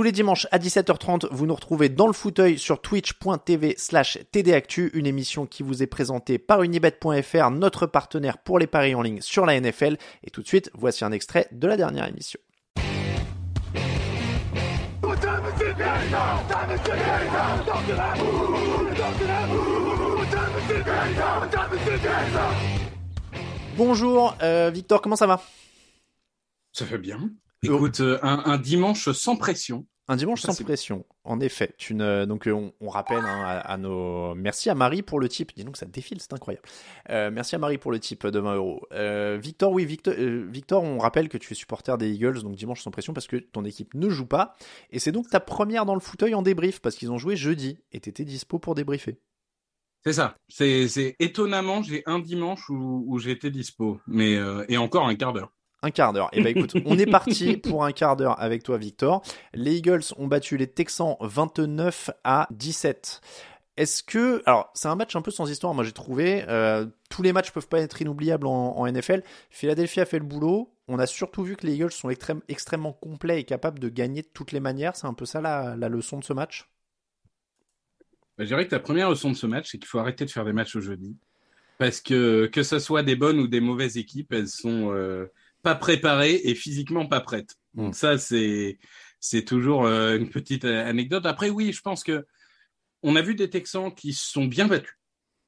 Tous les dimanches à 17h30, vous nous retrouvez dans le fauteuil sur twitch.tv slash tdactu, une émission qui vous est présentée par unibet.fr, notre partenaire pour les paris en ligne sur la NFL. Et tout de suite, voici un extrait de la dernière émission. Bonjour euh, Victor, comment ça va? Ça fait bien. Écoute, euh, un, un dimanche sans pression. Un dimanche sans pression, en effet. Tu ne- donc euh, on, on rappelle hein, à, à nos. Merci à Marie pour le type. Dis donc ça défile, c'est incroyable. Euh, merci à Marie pour le type de 20 euros. Euh, Victor, oui, Victor, euh, Victor, on rappelle que tu es supporter des Eagles, donc dimanche sans pression parce que ton équipe ne joue pas. Et c'est donc ta première dans le fauteuil en débrief parce qu'ils ont joué jeudi et t'étais dispo pour débriefer. C'est ça. C'est c'est- étonnamment, j'ai un dimanche où, où j'étais dispo, mais euh, et encore un quart d'heure. Un quart d'heure. Et ben écoute, on est parti pour un quart d'heure avec toi, Victor. Les Eagles ont battu les Texans 29 à 17. Est-ce que, alors c'est un match un peu sans histoire, moi j'ai trouvé. Euh, tous les matchs peuvent pas être inoubliables en, en NFL. Philadelphie a fait le boulot. On a surtout vu que les Eagles sont extrême- extrêmement complets et capables de gagner de toutes les manières. C'est un peu ça la, la leçon de ce match. Bah, je dirais que la première leçon de ce match, c'est qu'il faut arrêter de faire des matchs au jeudi, parce que que ce soit des bonnes ou des mauvaises équipes, elles sont euh, pas préparées et physiquement pas prêtes. Mm. Donc ça, c'est c'est toujours euh, une petite euh, anecdote. Après, oui, je pense que on a vu des Texans qui se sont bien battus.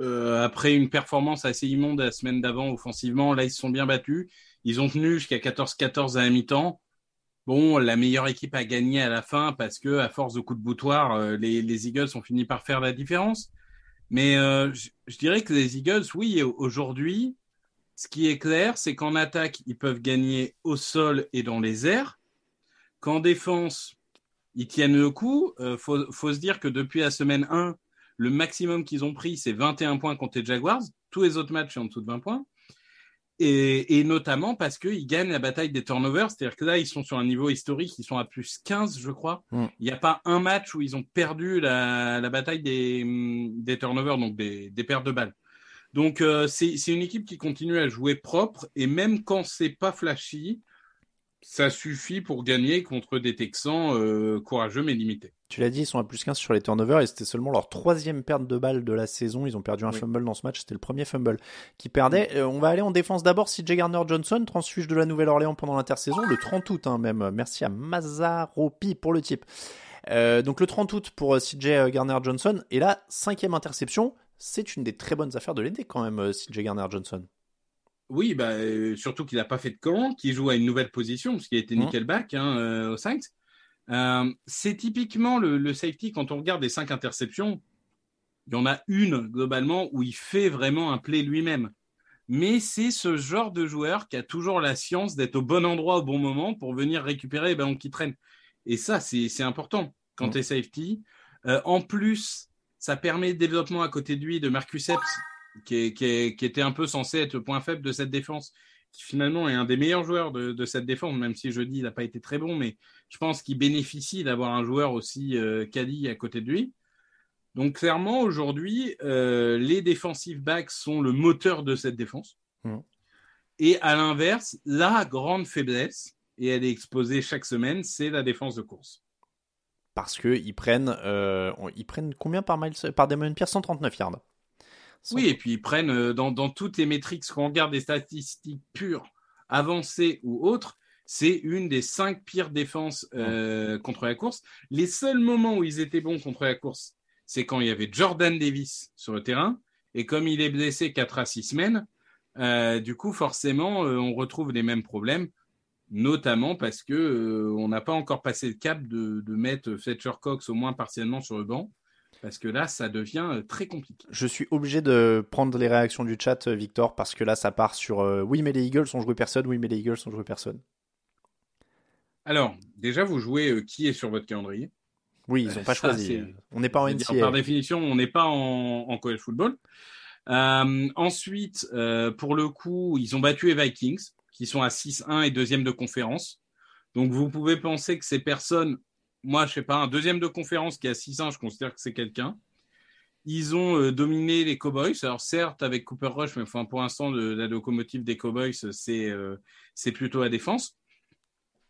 Euh, après une performance assez immonde la semaine d'avant offensivement, là ils se sont bien battus. Ils ont tenu jusqu'à 14-14 à la mi-temps. Bon, la meilleure équipe a gagné à la fin parce que à force de coups de boutoir, euh, les, les Eagles ont fini par faire la différence. Mais je, je dirais que les Eagles, oui, aujourd'hui, ce qui est clair, c'est qu'en attaque, ils peuvent gagner au sol et dans les airs. Qu'en défense, ils tiennent le coup. Euh, faut, faut se dire que depuis la semaine 1, le maximum qu'ils ont pris, c'est 21 points contre les Jaguars. Tous les autres matchs sont en dessous de 20 points. Et, et notamment parce qu'ils gagnent la bataille des turnovers. C'est-à-dire que là, ils sont sur un niveau historique, ils sont à plus 15, je crois. Mm. Il n'y a pas un match où ils ont perdu la, la bataille des, des turnovers, donc des, des pertes de balles. Donc, euh, c'est une équipe qui continue à jouer propre. Et même quand c'est pas flashy, ça suffit pour gagner contre des Texans euh, courageux mais limités. Tu l'as dit, ils sont à plus 15 sur les turnovers et c'était seulement leur troisième perte de balle de la saison. Ils ont perdu un Oui. fumble dans ce match. C'était le premier fumble qui perdait. Euh, on va aller en défense d'abord. CJ Garner-Johnson, transfuge de la Nouvelle-Orléans pendant l'intersaison, le 30 août hein, même. Merci à Mazaropi pour le type. Euh, donc le 30 août pour CJ Garner-Johnson. Et là, cinquième interception. C'est une des très bonnes affaires de l'été quand même, euh, CJ Garner-Johnson. Oui, bah, euh, surtout qu'il n'a pas fait de camp, qu'il joue à une nouvelle position, parce qu'il a été Mhm. nickelback hein, euh, aux Saints. Euh, c'est typiquement le, le safety, quand on regarde les cinq interceptions, il y en a une globalement où il fait vraiment un play lui-même. Mais c'est ce genre de joueur qui a toujours la science d'être au bon endroit au bon moment pour venir récupérer les ballons qui traînent. Et ça, c'est important quand Mhm. tu es safety. En plus, ça permet le développement à côté de lui de Marcus Epps, qui, est- qui, est- qui était un peu censé être le point faible de cette défense, qui finalement est un des meilleurs joueurs de, de cette défense, même si jeudi il n'a pas été très bon, mais je pense qu'il bénéficie d'avoir un joueur aussi euh, quali à côté de lui. Donc clairement, aujourd'hui, euh, les defensive backs sont le moteur de cette défense. Mhm. Et à l'inverse, la grande faiblesse, et elle est exposée chaque semaine, c'est la défense de course. Parce que ils prennent, euh, ils prennent combien par, Miles, par Damon Pierce? 139 yards. Oui, et puis ils prennent euh, dans, dans toutes les métriques, qu'on regarde des statistiques pures, avancées ou autres, c'est une des cinq pires défenses euh, contre la course. Les seuls moments où ils étaient bons contre la course, c'est quand il y avait Jordan Davis sur le terrain. Et comme il est blessé 4 à 6 semaines, euh, du coup, forcément, on retrouve les mêmes problèmes, notamment parce que on n'a pas encore passé le cap de, de mettre Fletcher Cox au moins partiellement sur le banc. Parce que là, ça devient euh, très compliqué. Je suis obligé de prendre les réactions du chat, euh, Victor, parce que là, ça part sur euh, oui, mais les Eagles ont joué personne, oui, mais les Eagles ont joué personne. Alors, déjà, vous jouez qui est sur votre calendrier? Oui, ils n'ont pas choisi. On n'est pas en NCAA. Par définition, on n'est pas en, en, college football. ensuite, pour le coup, ils ont battu les Vikings, qui sont à 6-1 et deuxième de conférence. Donc, vous pouvez penser que ces personnes moi, je sais pas, un deuxième de conférence qui a 6 ans, je considère que c'est quelqu'un. Ils ont euh, dominé les Cowboys. Alors certes, avec Cooper Rush, mais enfin, pour l'instant, la locomotive des Cowboys, c'est euh, c'est plutôt la défense.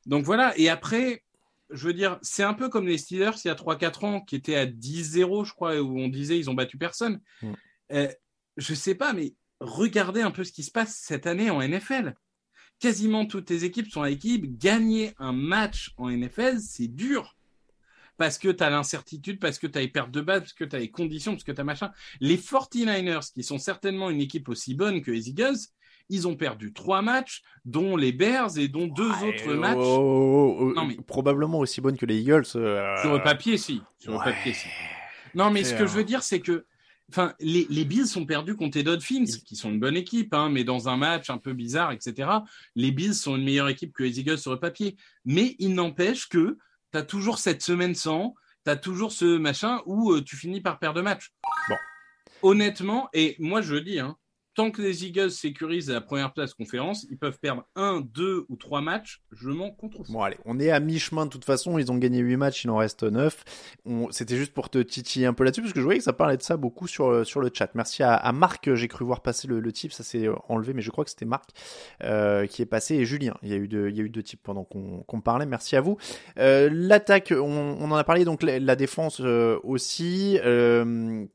Donc voilà. Et après, je veux dire, c'est un peu comme les Steelers il y a 3-4 ans, qui étaient à 10-0, je crois, où on disait ils ont battu personne. Mm. Euh, je sais pas, mais regardez un peu ce qui se passe cette année en NFL. Quasiment toutes les équipes sont à équipe. Gagner un match en NFL, c'est dur parce que tu as l'incertitude, parce que tu as les pertes de base, parce que tu as les conditions, parce que tu as machin. Les 49ers, qui sont certainement une équipe aussi bonne que les Eagles, ils ont perdu trois matchs, dont les Bears et dont deux autres matchs. Oh, oh, oh, probablement aussi bonne que les Eagles. Euh, Sur le papier, si. Sur le papier, si. Non, mais ce que je veux dire, c'est que Enfin, les, les Bills sont perdus contre les Dolphins, qui sont une bonne équipe, hein, mais dans un match un peu bizarre, etc. Les Bills sont une meilleure équipe que les Eagles sur le papier. Mais il n'empêche que tu as toujours cette semaine sans, tu as toujours ce machin où euh, tu finis par perdre de match. Bon. Honnêtement, et moi je le dis, hein, tant que les Eagles sécurisent la première place conférence, ils peuvent perdre un, deux ou trois matchs. Je m'en contrefois. Bon, allez, on est à mi-chemin de toute façon. Ils ont gagné huit matchs, il en reste neuf. C'était juste pour te titiller un peu là-dessus, parce que je voyais que ça parlait de ça beaucoup sur, euh, sur le chat. Merci à, Marc, j'ai cru voir passer le, type, ça s'est euh, enlevé, mais je crois que c'était Marc euh, qui est passé, et Julien. Il y a eu deux, il y a eu deux types pendant qu'on parlait. Merci à vous. Euh, L'attaque, on, en a parlé, donc la, défense euh, aussi.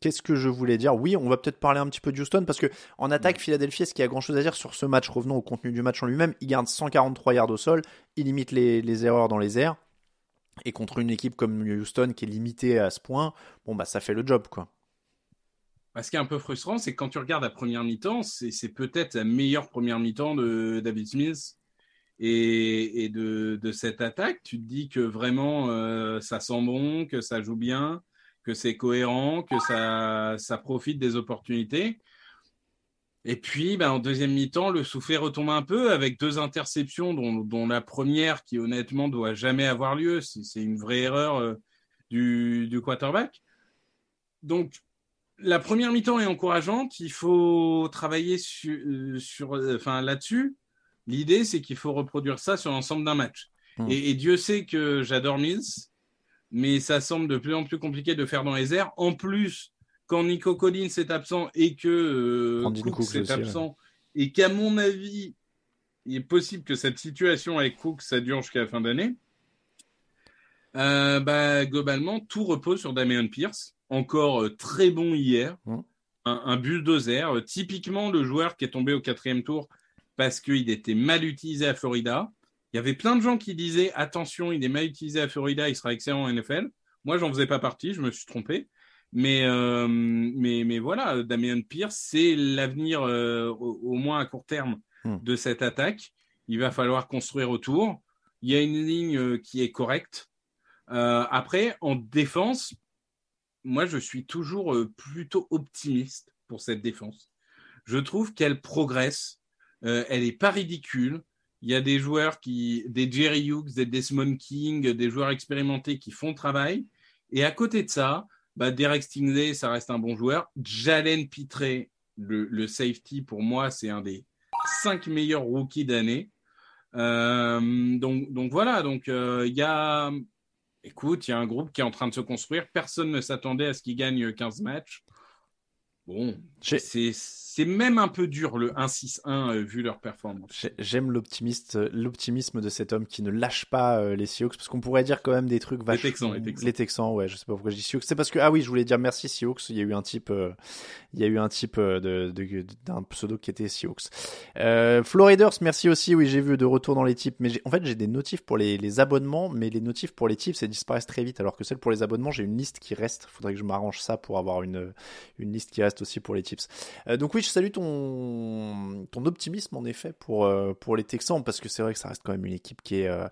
Qu'est-ce que je voulais dire? Oui, on va peut-être parler un petit peu de Houston, parce que en attaque, Philadelphie, est-ce qu'il y a grand-chose à dire sur ce match Revenons au contenu du match en lui-même? Il garde 143 yards au sol, il limite les, erreurs dans les airs. Et contre une équipe comme Houston qui est limitée à ce point, bon bah ça fait le job quoi. Bah, ce qui est un peu frustrant, c'est que quand tu regardes la première mi-temps, c'est peut-être la meilleure première mi-temps de David Smith et, de, cette attaque. Tu te dis que vraiment euh, ça sent bon, que ça joue bien, que c'est cohérent, que ça profite des opportunités. Et puis, ben, en deuxième mi-temps, le soufflet retombe un peu avec deux interceptions, dont, la première qui honnêtement doit jamais avoir lieu. C'est une vraie erreur euh, du, quarterback. Donc, la première mi-temps est encourageante. Il faut travailler euh, sur, euh, enfin, là-dessus. L'idée, c'est qu'il faut reproduire ça sur l'ensemble d'un match. Mmh. Et, et, Dieu sait que j'adore Mills, mais ça semble de plus en plus compliqué de faire dans les airs. En plus, quand Nico Collins est absent et que euh, Cook, est absent, et qu'à mon avis, il est possible que cette situation avec Cook, ça dure jusqu'à la fin d'année, euh, bah, globalement, tout repose sur Damian Pierce, encore euh, très bon hier, mmh. un, un, bulldozer, typiquement le joueur qui est tombé au quatrième tour parce qu'il était mal utilisé à Florida. Il y avait plein de gens qui disaient attention, il est mal utilisé à Florida, il sera excellent en NFL. Moi, j'en faisais pas partie, je me suis trompé. Mais, euh, mais, mais voilà, Damien Pierce, c'est l'avenir, euh, au, moins à court terme, hmm. de cette attaque. Il va falloir construire autour. Il y a une ligne euh, qui est correcte. après, en défense, moi, je suis toujours plutôt optimiste pour cette défense. Je trouve qu'elle progresse. elle n'est pas ridicule. Il y a des joueurs qui, des Jerry Hughes, des Desmond King, des joueurs expérimentés qui font le travail. Et à côté de ça, bah, Derek Stingley, ça reste un bon joueur. Jalen Pitré, le, safety, pour moi, c'est un des cinq meilleurs rookies d'année. Euh, donc, voilà, donc euh, il écoute, il y a un groupe qui est en train de se construire. Personne ne s'attendait à ce qu'il gagne 15 matchs. Bon, C'est même un peu dur le 1-6-1 euh, vu leur performance. J'ai- J'aime l'optimiste, l'optimisme de cet homme qui ne lâche pas euh, les Seahawks, parce qu'on pourrait dire quand même des trucs vachement. Texans, les Texans. Les Texans, ouais, je sais pas pourquoi je dis Seahawks. C'est parce que ah oui, je voulais dire merci Seahawks. Il y a eu un type, euh, il y a eu un type euh, de d'un pseudo qui était Seahawks. Euh, Floriders, merci aussi. Oui, j'ai vu de retour dans les types, mais en fait j'ai des notifs pour les, les abonnements, mais les notifs pour les types, ça disparaissent très vite, alors que celles pour les abonnements, j'ai une liste qui reste. Faudrait que je m'arrange ça pour avoir une une liste qui reste aussi pour les tips. Euh, donc oui, je salue ton ton optimisme en effet pour euh, pour les Texans parce que c'est vrai que ça reste quand même une équipe qui est euh,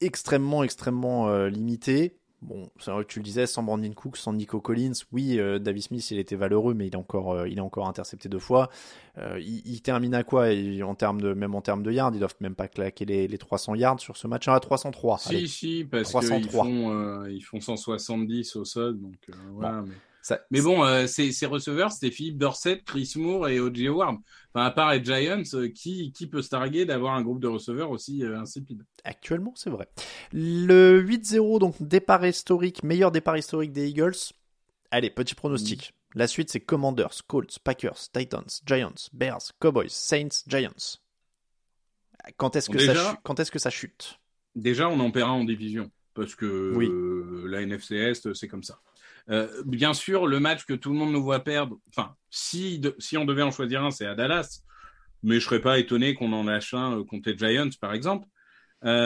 extrêmement extrêmement limitée. Bon, c'est vrai que tu le disais, sans Brandon Cook, sans Nico Collins, oui, Davis Smith, il était valeureux, mais il est encore, il est encore intercepté deux fois. Il, il termine à quoi en termes de, même en termes de yards, ils doivent même pas claquer les, les 300 yards sur ce match. Ah, 303. Si, allez. si, parce qu'ils 303. font, ils font 170 au sol. Donc, voilà, mais... Ça- mais bon, euh, ces, ces receveurs, c'était Philippe Dorset, Chris Moore et O.J. Howard. Enfin, à part les Giants, euh, qui, qui peut se targuer d'avoir un groupe de receveurs aussi euh, insipide Actuellement, c'est vrai. Le 8-0, donc départ historique, meilleur départ historique des Eagles. Allez, petit pronostic. La suite, c'est Commanders, Colts, Packers, Titans, Giants, Bears, Cowboys, Saints, Giants. Quand est-ce que, Déjà- ça, chu- quand est-ce que ça chute? Déjà, on en paiera en division, parce que Oui. la NFC Est, c'est comme ça. Euh, bien sûr, le match que tout le monde nous voit perdre, enfin, si, de- si on devait en choisir un, c'est à Dallas, mais je serais pas étonné qu'on en lâche un euh, contre les Giants, par exemple.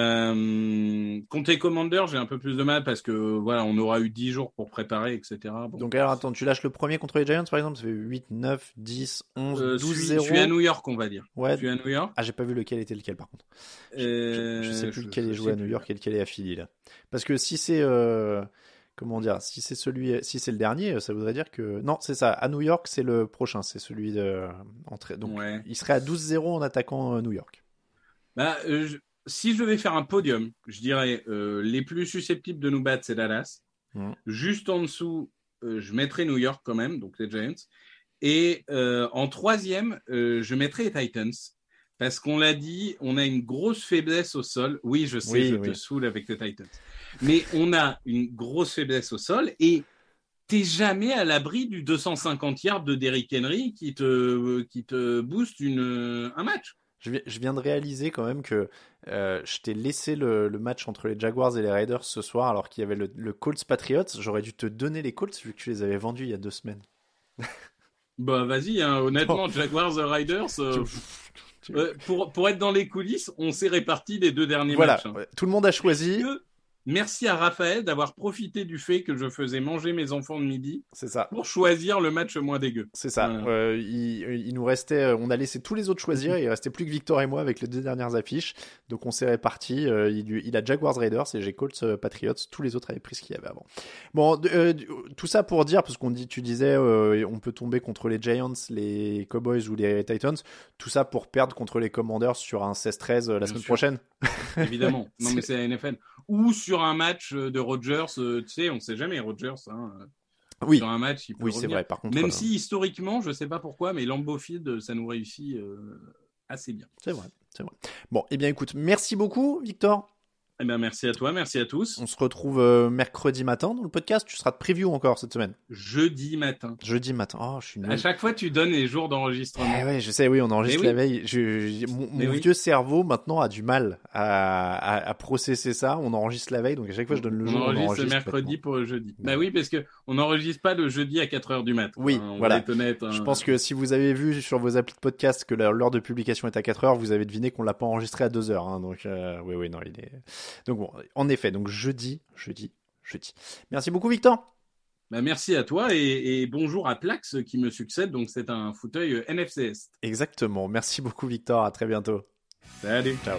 Euh, contre les Commanders, j'ai un peu plus de mal parce que voilà, on aura eu 10 jours pour préparer, etc. Bon. Donc alors attends, tu lâches le premier contre les Giants par exemple, ça fait 8, 9, 10, 11, Euh, 12, suis- 0. Je suis à New York, on va dire. Ouais. Je suis à New York. Ah, j'ai pas vu lequel était lequel par contre. Je, Euh, je sais plus lequel est joué à New. York et lequel est Philly là. Parce que si c'est euh, comment dire, si c'est celui, si c'est le dernier, ça voudrait dire que non, c'est ça. À New York, c'est le prochain, c'est celui de entrée. Donc Ouais. il serait à 12-0 en attaquant euh, New York. Bah, euh, je- si je devais faire un podium, je dirais euh, les plus susceptibles de nous battre, c'est Dallas. Mhm. Juste en dessous, euh, je mettrais New York quand même, donc les Giants. Et euh, en troisième, euh, je mettrais les Titans. Parce qu'on l'a dit, on a une grosse faiblesse au sol. Oui, je sais, Oui, je oui. te saoule avec les Titans. Mais on a une grosse faiblesse au sol et t'es jamais à l'abri du 250 yards de Derrick Henry qui te, qui te booste une, un match. Je, vi- je viens de réaliser quand même que euh, je t'ai laissé le, le match entre les Jaguars et les Raiders ce soir alors qu'il y avait le, le Colts Patriots. J'aurais dû te donner les Colts vu que tu les avais vendus il y a deux semaines. Bah vas-y, hein, honnêtement, Jaguars Riders, euh, euh, pour, pour être dans les coulisses, on s'est réparti les deux derniers Voilà, matchs. hein. tout le monde a choisi. Que- Merci à Raphaël d'avoir profité du fait que je faisais manger mes enfants de midi C'est ça. pour choisir le match moins dégueu. C'est ça. Voilà. Euh, il, il nous restait, euh, on a laissé tous les autres choisir. et il restait plus que Victor et moi avec les deux dernières affiches. Donc on s'est répartis. Euh, il, a Jaguars Raiders et j'ai Colts Patriots. Tous les autres avaient pris ce qu'il y avait avant. Bon, euh, tout ça pour dire, parce qu'on dit, tu disais, on peut tomber contre les Giants, les Cowboys ou les Titans. Tout ça pour perdre contre les Commanders sur un 16-13 euh, la Bien semaine sûr. prochaine. Évidemment. Non, mais c'est la NFL. Ou sur un match de Rodgers, euh, tu sais, on sait jamais, Rodgers. Hein, Oui, Sur un match, il peut oui, c'est vrai. Par contre, Même euh, si historiquement, je sais pas pourquoi, mais Lambeau Field, ça nous réussit euh, assez bien. c'est vrai, c'est vrai. Bon, eh bien, écoute, merci beaucoup, Victor. Eh ben, merci à toi, merci à tous. On se retrouve euh, mercredi matin dans le podcast. Tu seras de preview encore cette semaine. Jeudi matin. Jeudi matin. Oh, je suis nul. À chaque fois, tu donnes les jours Eh d'enregistrement. ouais, je sais, oui, on enregistre Mais la veille. Je, je- mon oui. vieux cerveau maintenant a du mal à, à, à processer ça. On enregistre la veille, donc à chaque fois je donne le on jour. enregistre le mercredi pour le jeudi. Bah oui, parce que on n'enregistre pas le jeudi à 4 heures du mat. Oui, Hein, on voilà. va être honnête. hein. Je pense que si vous avez vu sur vos applis de podcast que l'heure de publication est à 4 heures, vous avez deviné qu'on l'a pas enregistré à 2 heures. hein. donc euh, oui, oui, non, il est. Donc bon, en effet, donc jeudi, jeudi, jeudi. Merci beaucoup, Victor. Bah, merci à toi et, et bonjour à Plax qui me succède. Donc c'est un fauteuil euh, NFC. Exactement. Merci beaucoup, Victor. À très bientôt. Salut. Ciao.